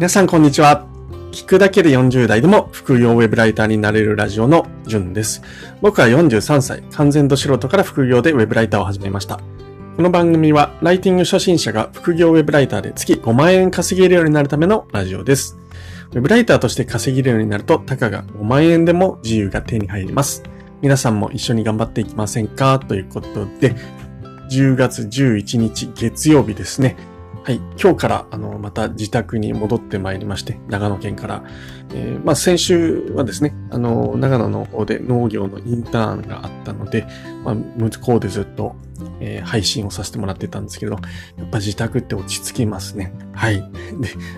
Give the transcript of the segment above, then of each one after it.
皆さんこんにちは。聞くだけで40代でも副業ウェブライターになれるラジオのじゅんです。僕は43歳、完全度素人から副業でウェブライターを始めました。この番組はライティング初心者が副業ウェブライターで月5万円稼げるようになるためのラジオです。ウェブライターとして稼げるようになると、たかが5万円でも自由が手に入ります。皆さんも一緒に頑張っていきませんか？ということで、10月11日月曜日ですね。はい。今日から、あの、また自宅に戻ってまいりまして、長野県から。えー、まあ、先週はですね、あの、長野の方で農業のインターンがあったので、まあ、向こうでずっと、えー、配信をさせてもらってたんですけど、やっぱ自宅って落ち着きますね。はい。で、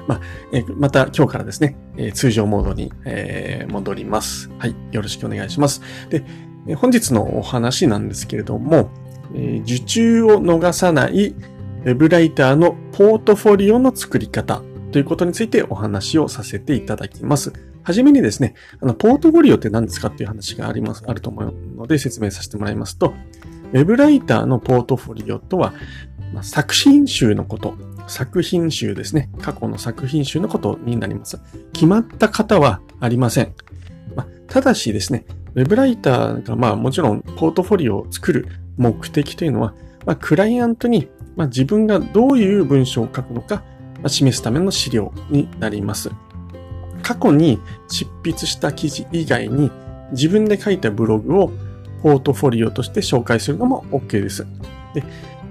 まあ、えー、また今日からですね、えー、通常モードに、えー、戻ります。はい。よろしくお願いします。で、え本日のお話なんですけれども、えー、受注を逃さないウェブライターのポートフォリオの作り方ということについてお話をさせていただきます。はじめにですね、あの、ポートフォリオって何ですかっていう話があります、あると思うので説明させてもらいますと、ウェブライターのポートフォリオとは、ま、作品集のこと、作品集ですね。過去の作品集のことになります。決まった方はありません。ま、ただしですね、ウェブライターがまあもちろんポートフォリオを作る目的というのは、まあ、クライアントにまあ、自分がどういう文章を書くのか、まあ、示すための資料になります。過去に執筆した記事以外に自分で書いたブログをポートフォリオとして紹介するのも OK です。で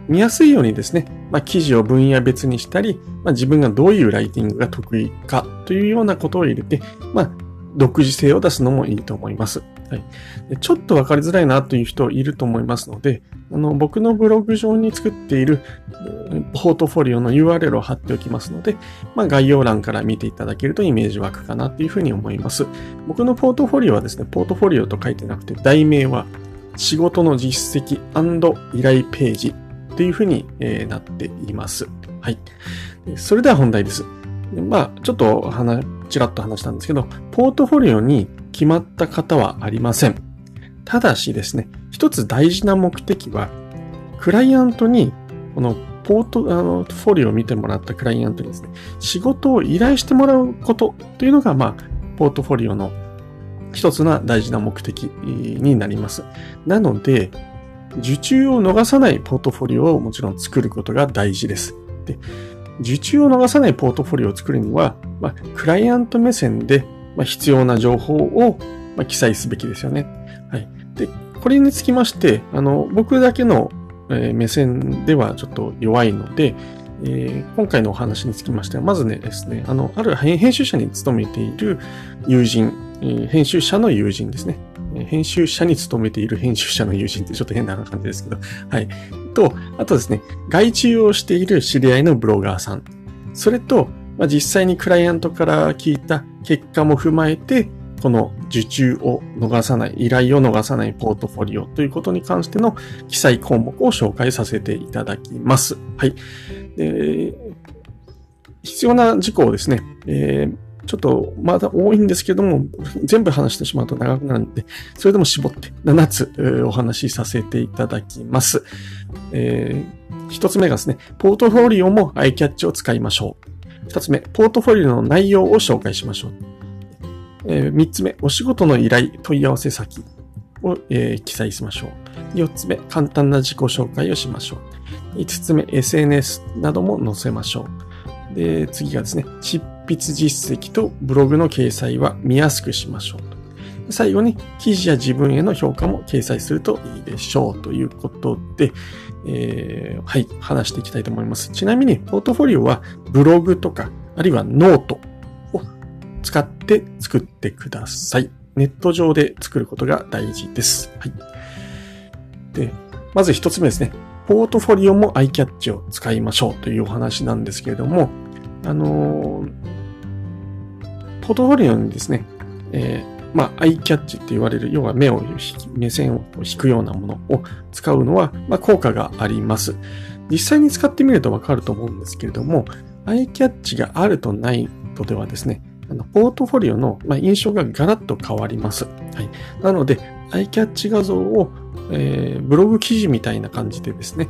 見やすいようにですね、まあ、記事を分野別にしたり、まあ、自分がどういうライティングが得意かというようなことを入れて、まあ、独自性を出すのもいいと思います。はい、でちょっとわかりづらいなという人いると思いますので、あの僕のブログ上に作っているポートフォリオの URL を貼っておきますので、まあ、概要欄から見ていただけるとイメージ湧くかなというふうに思います。僕のポートフォリオはですね、ポートフォリオと書いてなくて、題名は仕事の実績依頼ページというふうになっています。はい。それでは本題です。まあ、ちょっと話、ちらっと話したんですけど、ポートフォリオに決まった方はありません。ただしですね、一つ大事な目的は、クライアントに、このポート、あの、フォリオを見てもらったクライアントにですね、仕事を依頼してもらうことというのが、まあ、ポートフォリオの一つな大事な目的になります。なので、受注を逃さないポートフォリオをもちろん作ることが大事です。で受注を逃さないポートフォリオを作るには、まあ、クライアント目線で、まあ、必要な情報を、まあ、記載すべきですよね。はい。で、これにつきまして、あの、僕だけの、えー、目線ではちょっと弱いので、えー、今回のお話につきましては、まずねですね、あの、ある編集者に勤めている友人、えー、編集者の友人ですね。編集者に勤めている編集者の友人ってちょっと変な感じですけど、はい。と、あとですね、外注をしている知り合いのブロガーさん。それと、まあ、実際にクライアントから聞いた結果も踏まえて、この受注を逃さない、依頼を逃さないポートフォリオということに関しての記載項目を紹介させていただきます。はい。で必要な事項ですね、えーちょっとまだ多いんですけども、全部話してしまうと長くなるんで、それでも絞って7つお話しさせていただきます。えー、1つ目がですね、ポートフォリオもアイキャッチを使いましょう。2つ目、ポートフォリオの内容を紹介しましょう。えー、3つ目、お仕事の依頼、問い合わせ先を、えー、記載しましょう。4つ目、簡単な自己紹介をしましょう。5つ目、SNS なども載せましょう。で、次がですね、執筆実績とブログの掲載は見やすくしましょう。最後に記事や自分への評価も掲載するといいでしょうということで、えー、はい、話していきたいと思います。ちなみに、ポートフォリオはブログとか、あるいはノートを使って作ってください。ネット上で作ることが大事です。はい。で、まず一つ目ですね。ポートフォリオもアイキャッチを使いましょうというお話なんですけれども、あのー、ポートフォリオにですね、えー、まあ、アイキャッチって言われる、要は目を目線を引くようなものを使うのは、まあ、効果があります。実際に使ってみるとわかると思うんですけれども、アイキャッチがあるとないとではですね、あのポートフォリオの、ま、印象がガラッと変わります。はい。なので、アイキャッチ画像を、えー、ブログ記事みたいな感じでですね、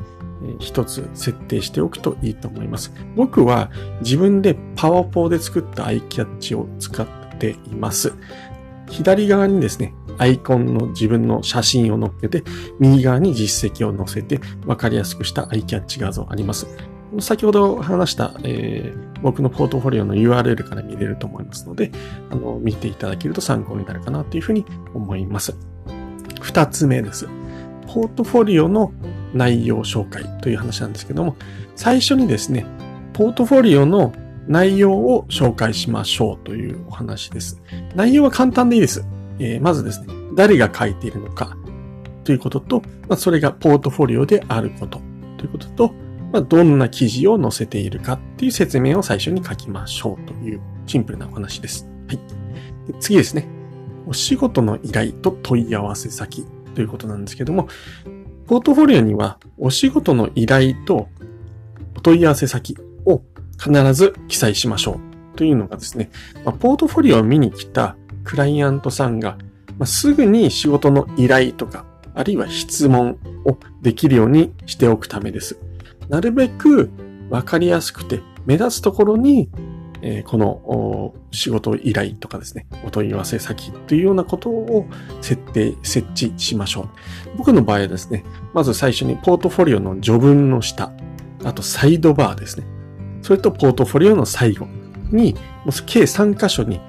一つ設定しておくといいと思います。僕は自分でパワポで作ったアイキャッチを使っています。左側にですね、アイコンの自分の写真を載っけて、右側に実績を載せて分かりやすくしたアイキャッチ画像あります。先ほど話した、えー僕のポートフォリオの URL から見れると思いますので、あの、見ていただけると参考になるかなというふうに思います。二つ目です。ポートフォリオの内容紹介という話なんですけども、最初にですね、ポートフォリオの内容を紹介しましょうというお話です。内容は簡単でいいです。えーまずですね、誰が書いているのかということと、まあ、それがポートフォリオであることということと、まあ、どんな記事を載せているかっていう説明を最初に書きましょうというシンプルなお話です。はい。で次ですね。お仕事の依頼と問い合わせ先ということなんですけども、ポートフォリオにはお仕事の依頼とお問い合わせ先必ず記載しましょうというのがですね、まあ、ポートフォリオを見に来たクライアントさんが、まあ、すぐに仕事の依頼とか、あるいは質問をできるようにしておくためです。なるべくわかりやすくて目立つところに、えーこの仕事依頼とかですね、お問い合わせ先というようなことを設定、設置しましょう。僕の場合はですね、まず最初にポートフォリオの序文の下、あとサイドバーですね。それとポートフォリオの最後に、計3箇所に、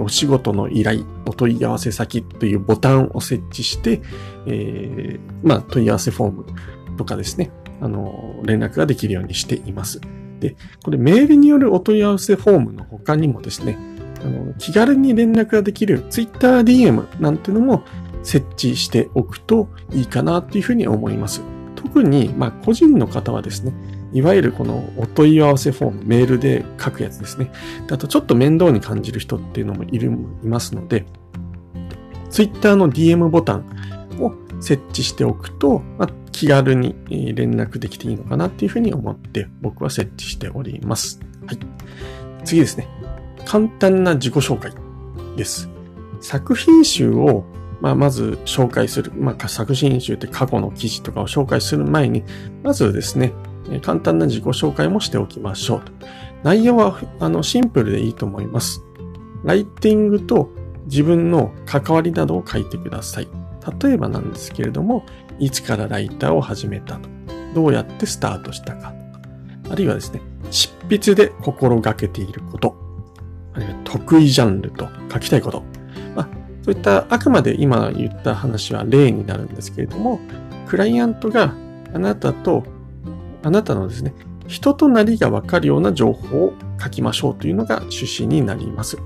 お仕事の依頼、お問い合わせ先というボタンを設置して、えーまあ問い合わせフォームとかですね、あの、連絡ができるようにしています。で、これメールによるお問い合わせフォームの他にもですね、あの、気軽に連絡ができる TwitterDM なんてのも設置しておくといいかなっていうふうに思います。特に、まあ、個人の方はですね、いわゆるこのお問い合わせフォーム、メールで書くやつですね。であとちょっと面倒に感じる人っていうのもいる、いますので、Twitter の DM ボタンを設置しておくと、まあ、気軽に連絡できていいのかなっていうふうに思って僕は設置しております。はい。次ですね。簡単な自己紹介です。作品集を、まあ、まず紹介する。まあ、作品集って過去の記事とかを紹介する前に、まずですね、簡単な自己紹介もしておきましょう。内容は、あの、シンプルでいいと思います。ライティングと自分の関わりなどを書いてください。例えばなんですけれども、いつからライターを始めたと、どうやってスタートしたかとか、あるいはですね、執筆で心がけていること、あるいは得意ジャンルと書きたいこと、まあ、そういったあくまで今言った話は例になるんですけれども、クライアントがあなたと、あなたのですね、人となりがわかるような情報を書きましょうというのが趣旨になります。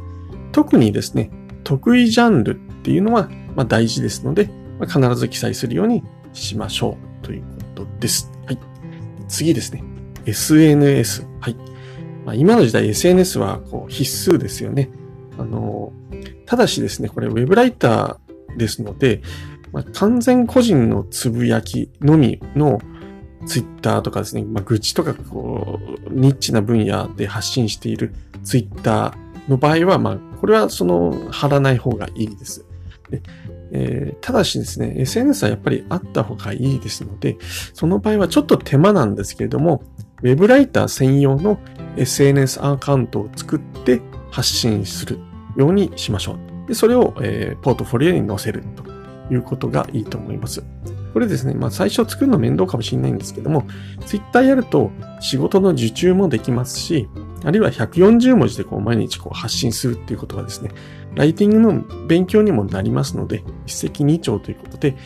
特にですね、得意ジャンルっていうのは、ま、大事ですので、ま、必ず記載するようにしましょうということです。はい。次ですね。SNS。はい。まあ、今の時代 SNS はこう必須ですよね。あの、ただしですね、これウェブライターですので、まあ、完全個人のつぶやきのみのツイッターとかですね、まあ、愚痴とかこう、ニッチな分野で発信しているツイッターの場合は、まあ、これはその、貼らない方がいいです。でえーただしですね、SNS はやっぱりあった方がいいですので、その場合はちょっと手間なんですけれども、ウェブライター専用の SNS アカウントを作って発信するようにしましょう。で、それを、えーポートフォリオに載せるということがいいと思います。これですね、まあ最初作るの面倒かもしれないんですけども、Twitter やると仕事の受注もできますし、あるいは140文字でこう毎日こう発信するっていうことがですね、ライティングの勉強にもなりますので、一石二鳥ということで、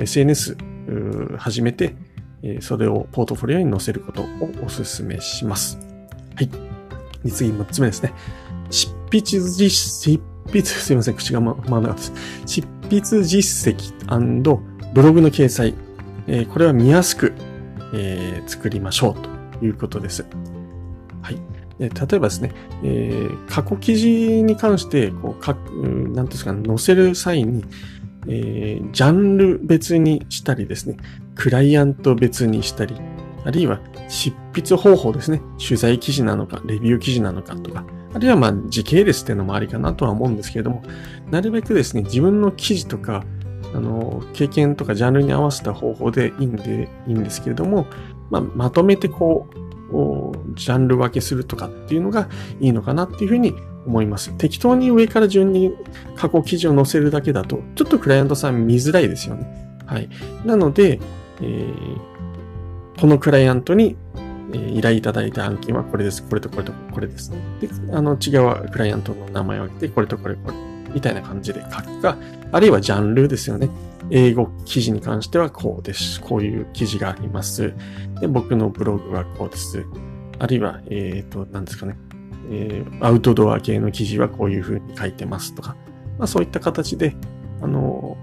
SNS うー始めて、それをポートフォリオに載せることをお勧めします。はい。次、6つ目ですね。執筆実、執筆、すいません、口がま、回らなかったです。執筆実績ブログの掲載。えーこれは見やすく、えー作りましょうということです。はい。例えばですね、えー過去記事に関して、こう、か、なんですか、載せる際に、えージャンル別にしたりですね、クライアント別にしたり、あるいは執筆方法ですね、取材記事なのか、レビュー記事なのかとか、あるいはまあ時系列っていうのもありかなとは思うんですけれども、なるべくですね、自分の記事とか、あの、経験とかジャンルに合わせた方法でいいんで、いいんですけれども、まあ、まとめてこう、ジャンル分けするとかっていうのがいいのかなっていうふうに思います。適当に上から順に過去記事を載せるだけだと、ちょっとクライアントさん見づらいですよね。はい。なので、えー、このクライアントに、え、依頼いただいた案件はこれです。これとこれとこれですね。で、あの、違うクライアントの名前を挙げて、これとこれこれ、みたいな感じで書くか、あるいはジャンルですよね。英語記事に関してはこうです。こういう記事があります。で、僕のブログはこうです。あるいは、えっ、ー、と、何ですかね。えー、アウトドア系の記事はこういう風に書いてますとか。まあそういった形で、あの、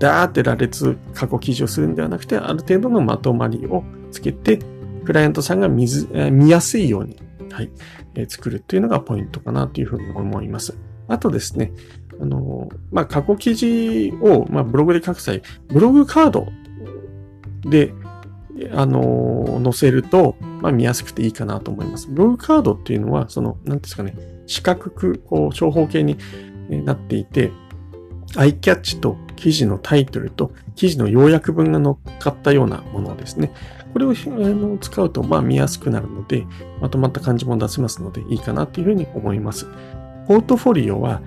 ダーって羅列過去記事をするんではなくて、ある程度のまとまりをつけて、クライアントさんが見ず、えー、見やすいように、はい、えー、作るっていうのがポイントかなというふうに思います。あとですね、あの、まあ、過去記事を、まあ、ブログで書く際、ブログカードで、あの、載せると、まあ、見やすくていいかなと思います。ブログカードっていうのは、その、なんですかね、四角く、こう、長方形になっていて、アイキャッチと記事のタイトルと記事の要約文が乗っかったようなものですね。これを使うと、まあ見やすくなるので、まとまった感じも出せますのでいいかなというふうに思います。ポートフォリオは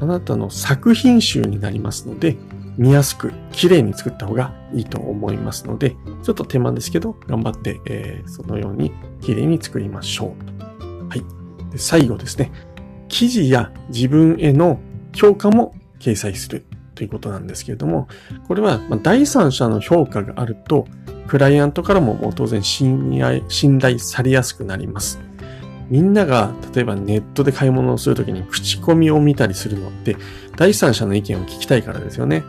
あなたの作品集になりますので、見やすく綺麗に作った方がいいと思いますので、ちょっと手間ですけど、頑張って、えー、そのように綺麗に作りましょう。はい。で最後ですね。記事や自分への評価も掲載するということなんですけれども、これは第三者の評価があると、クライアントからも当然信頼されやすくなります。みんなが例えばネットで買い物をするときに口コミを見たりするのって、第三者の意見を聞きたいからですよね。は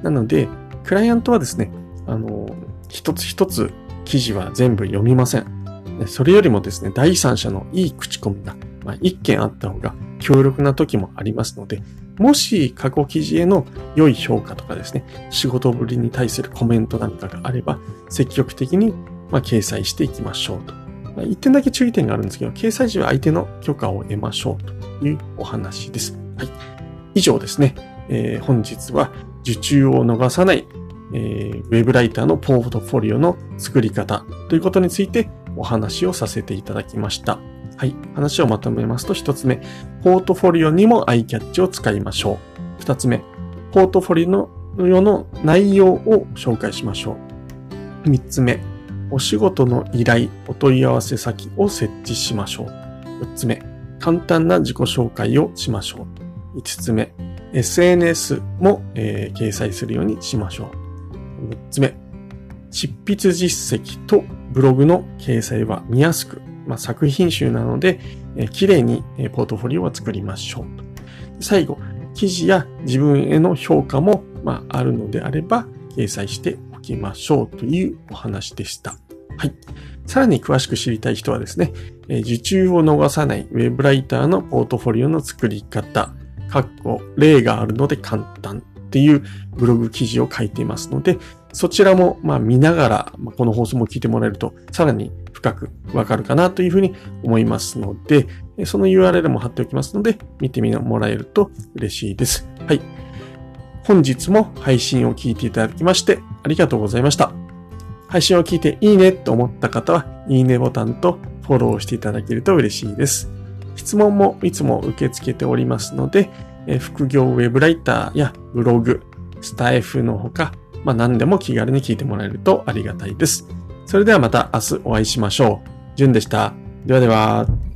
い、なので、クライアントはですね、あの、一つ一つ記事は全部読みません。それよりもですね、第三者のいい口コミが、まあ、一件あった方が強力な時もありますので、もし過去記事への良い評価とかですね、仕事ぶりに対するコメントなんかがあれば、積極的にま掲載していきましょうと。まあ、一点だけ注意点があるんですけど、掲載時は相手の許可を得ましょうというお話です。はい。以上ですね。えー、本日は受注を逃さない、えー、ウェブライターのポートフォリオの作り方ということについてお話をさせていただきました。はい。話をまとめますと、一つ目、ポートフォリオにもアイキャッチを使いましょう。二つ目、ポートフォリオの内容を紹介しましょう。三つ目、お仕事の依頼、お問い合わせ先を設置しましょう。四つ目、簡単な自己紹介をしましょう。五つ目、SNS も、えー、掲載するようにしましょう。六つ目、執筆実績とブログの掲載は見やすくまあ、作品集なので、えー、綺麗にポートフォリオを作りましょう。最後、記事や自分への評価も、まあ、あるのであれば、掲載しておきましょうというお話でした。はい。さらに詳しく知りたい人はですね、受注を逃さないウェブライターのポートフォリオの作り方、かっこ例があるので簡単っていうブログ記事を書いていますので、そちらもま見ながら、この放送も聞いてもらえると、さらに深くわかるかなというふうに思いますので、その URL も貼っておきますので、見てみてもらえると嬉しいです。はい。本日も配信を聞いていただきましてありがとうございました。配信を聞いていいねと思った方は、いいねボタンとフォローしていただけると嬉しいです。質問もいつも受け付けておりますので、え副業ウェブライターやブログ、スタイフのほか、まあ、何でも気軽に聞いてもらえるとありがたいです。それではまた明日お会いしましょう。じゅんでした。ではでは。